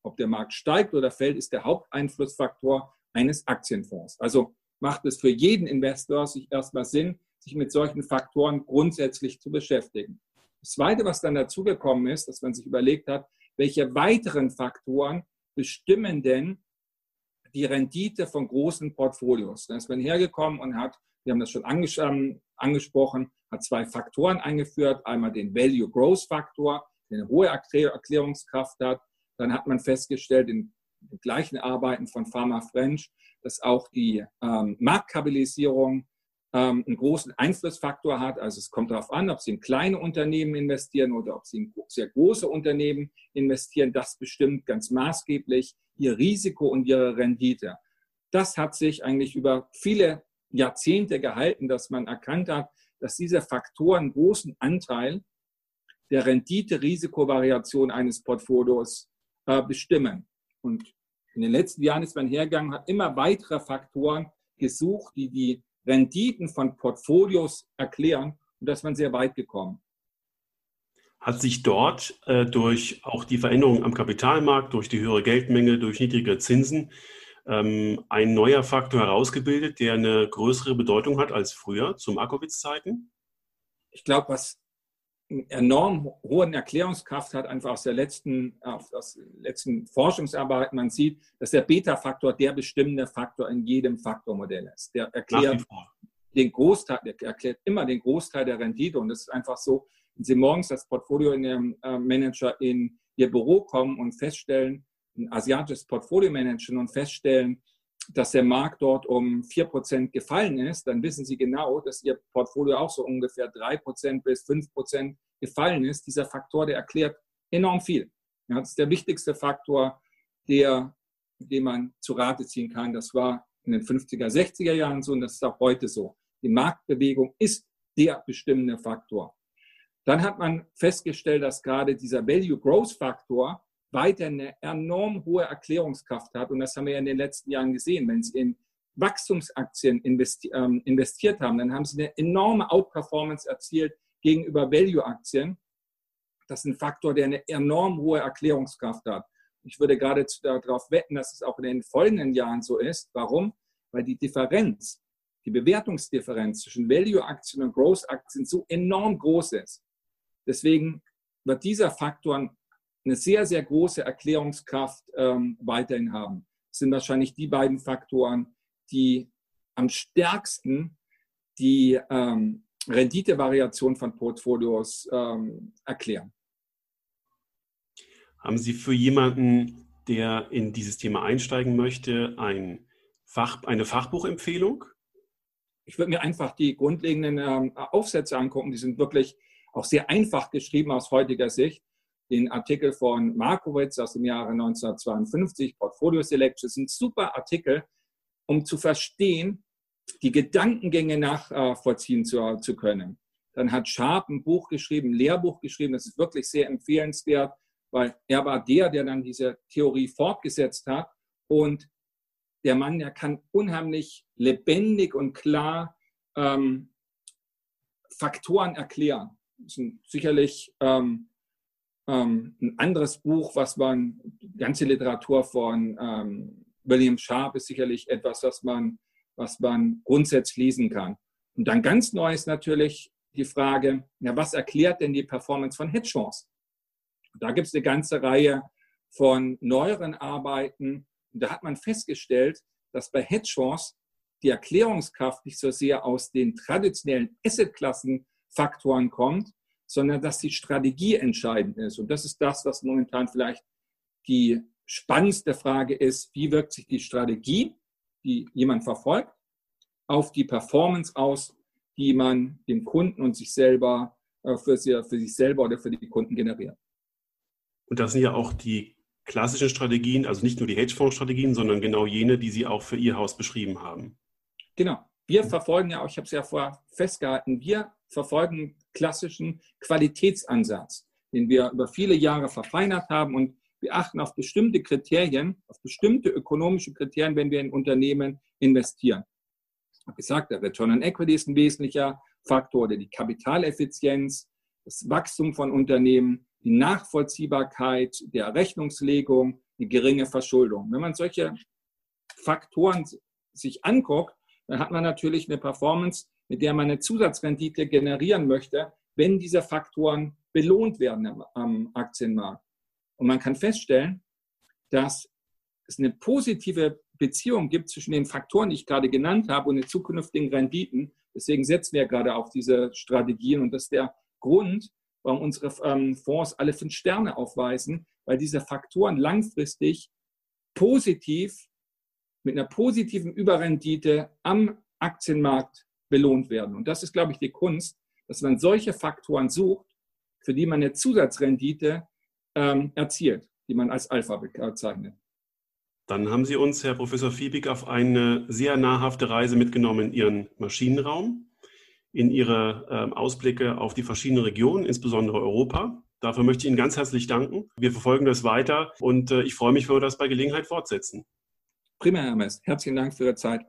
ob der Markt steigt oder fällt, ist der Haupteinflussfaktor eines Aktienfonds. Also macht es für jeden Investor sich erstmal Sinn, sich mit solchen Faktoren grundsätzlich zu beschäftigen. Das Zweite, was dann dazugekommen ist, dass man sich überlegt hat, welche weiteren Faktoren bestimmen denn die Rendite von großen Portfolios. Da ist man hergekommen und hat, wir haben das schon ähm, angesprochen, hat zwei Faktoren eingeführt. Einmal den Value Growth Faktor, der eine hohe Erklärungskraft hat dann hat man festgestellt in den gleichen Arbeiten von Pharma French, dass auch die ähm, Marktkapitalisierung ähm, einen großen Einflussfaktor hat. Also es kommt darauf an, ob Sie in kleine Unternehmen investieren oder ob Sie in sehr große Unternehmen investieren. Das bestimmt ganz maßgeblich Ihr Risiko und Ihre Rendite. Das hat sich eigentlich über viele Jahrzehnte gehalten, dass man erkannt hat, dass diese Faktoren einen großen Anteil der Rendite-Risikovariation eines Portfolios äh, bestimmen. Und in den letzten Jahren ist man hergegangen, hat immer weitere Faktoren gesucht, die die Renditen von Portfolios erklären. Und da ist man sehr weit gekommen. Hat sich dort äh, durch auch die Veränderung am Kapitalmarkt, durch die höhere Geldmenge, durch niedrige Zinsen ähm, ein neuer Faktor herausgebildet, der eine größere Bedeutung hat als früher zu Markowitz-Zeiten? Ich glaube, was enorm hohen Erklärungskraft hat, einfach aus der letzten, aus letzten Forschungsarbeit. Man sieht, dass der Beta-Faktor der bestimmende Faktor in jedem Faktormodell ist. Der erklärt den Großteil, der erklärt immer den Großteil der Rendite. Und das ist einfach so, wenn Sie morgens als Portfolio-Manager in Ihr Büro kommen und feststellen, ein asiatisches Portfolio managen und feststellen, dass der Markt dort um 4% gefallen ist, dann wissen Sie genau, dass Ihr Portfolio auch so ungefähr 3% bis 5% gefallen ist. Dieser Faktor, der erklärt enorm viel. Ja, das ist der wichtigste Faktor, der, den man zu Rate ziehen kann. Das war in den 50er, 60er Jahren so und das ist auch heute so. Die Marktbewegung ist der bestimmende Faktor. Dann hat man festgestellt, dass gerade dieser Value Growth Faktor weiter eine enorm hohe Erklärungskraft hat. Und das haben wir ja in den letzten Jahren gesehen. Wenn Sie in Wachstumsaktien investi ähm, investiert haben, dann haben Sie eine enorme Outperformance erzielt gegenüber Value-Aktien. Das ist ein Faktor, der eine enorm hohe Erklärungskraft hat. Ich würde gerade darauf wetten, dass es auch in den folgenden Jahren so ist. Warum? Weil die Differenz, die Bewertungsdifferenz zwischen Value-Aktien und Growth-Aktien so enorm groß ist. Deswegen wird dieser Faktor eine sehr, sehr große Erklärungskraft ähm, weiterhin haben. Das sind wahrscheinlich die beiden Faktoren, die am stärksten die ähm, Renditevariation von Portfolios ähm, erklären. Haben Sie für jemanden, der in dieses Thema einsteigen möchte, ein Fach, eine Fachbuchempfehlung? Ich würde mir einfach die grundlegenden ähm, Aufsätze angucken. Die sind wirklich auch sehr einfach geschrieben aus heutiger Sicht den Artikel von Markowitz aus dem Jahre 1952, Portfolio Selection, ist ein super Artikel, um zu verstehen, die Gedankengänge nachvollziehen zu, zu können. Dann hat Sharp ein Buch geschrieben, ein Lehrbuch geschrieben, das ist wirklich sehr empfehlenswert, weil er war der, der dann diese Theorie fortgesetzt hat. Und der Mann, der kann unheimlich lebendig und klar ähm, Faktoren erklären. Das sind sicherlich ähm, ähm, ein anderes Buch, was man, ganze Literatur von ähm, William Sharp ist sicherlich etwas, was man, was man grundsätzlich lesen kann. Und dann ganz neu ist natürlich die Frage, ja, was erklärt denn die Performance von Hedgefonds? Da gibt es eine ganze Reihe von neueren Arbeiten. Und da hat man festgestellt, dass bei Hedgefonds die Erklärungskraft nicht so sehr aus den traditionellen Assetklassen-Faktoren kommt, sondern dass die Strategie entscheidend ist. Und das ist das, was momentan vielleicht die spannendste Frage ist, wie wirkt sich die Strategie, die jemand verfolgt, auf die Performance aus, die man dem Kunden und sich selber äh, für, für sich selber oder für die Kunden generiert. Und das sind ja auch die klassischen Strategien, also nicht nur die Hedgefonds-Strategien, sondern genau jene, die Sie auch für Ihr Haus beschrieben haben. Genau. Wir verfolgen ja auch, ich habe es ja vorher festgehalten, wir verfolgen klassischen Qualitätsansatz, den wir über viele Jahre verfeinert haben und wir achten auf bestimmte Kriterien, auf bestimmte ökonomische Kriterien, wenn wir in Unternehmen investieren. Ich habe gesagt, der Return on Equity ist ein wesentlicher Faktor, oder die Kapitaleffizienz, das Wachstum von Unternehmen, die Nachvollziehbarkeit der Rechnungslegung, die geringe Verschuldung. Wenn man solche Faktoren sich anguckt, dann hat man natürlich eine Performance, mit der man eine Zusatzrendite generieren möchte, wenn diese Faktoren belohnt werden am, am Aktienmarkt. Und man kann feststellen, dass es eine positive Beziehung gibt zwischen den Faktoren, die ich gerade genannt habe, und den zukünftigen Renditen. Deswegen setzen wir gerade auf diese Strategien. Und das ist der Grund, warum unsere ähm, Fonds alle fünf Sterne aufweisen, weil diese Faktoren langfristig positiv mit einer positiven Überrendite am Aktienmarkt belohnt werden. Und das ist, glaube ich, die Kunst, dass man solche Faktoren sucht, für die man eine Zusatzrendite ähm, erzielt, die man als Alpha bezeichnet. Dann haben Sie uns, Herr Professor Fiebig, auf eine sehr nahrhafte Reise mitgenommen in Ihren Maschinenraum, in Ihre äh, Ausblicke auf die verschiedenen Regionen, insbesondere Europa. Dafür möchte ich Ihnen ganz herzlich danken. Wir verfolgen das weiter und äh, ich freue mich, wenn wir das bei Gelegenheit fortsetzen. Prima, Herr Mess. Herzlichen Dank für Ihre Zeit.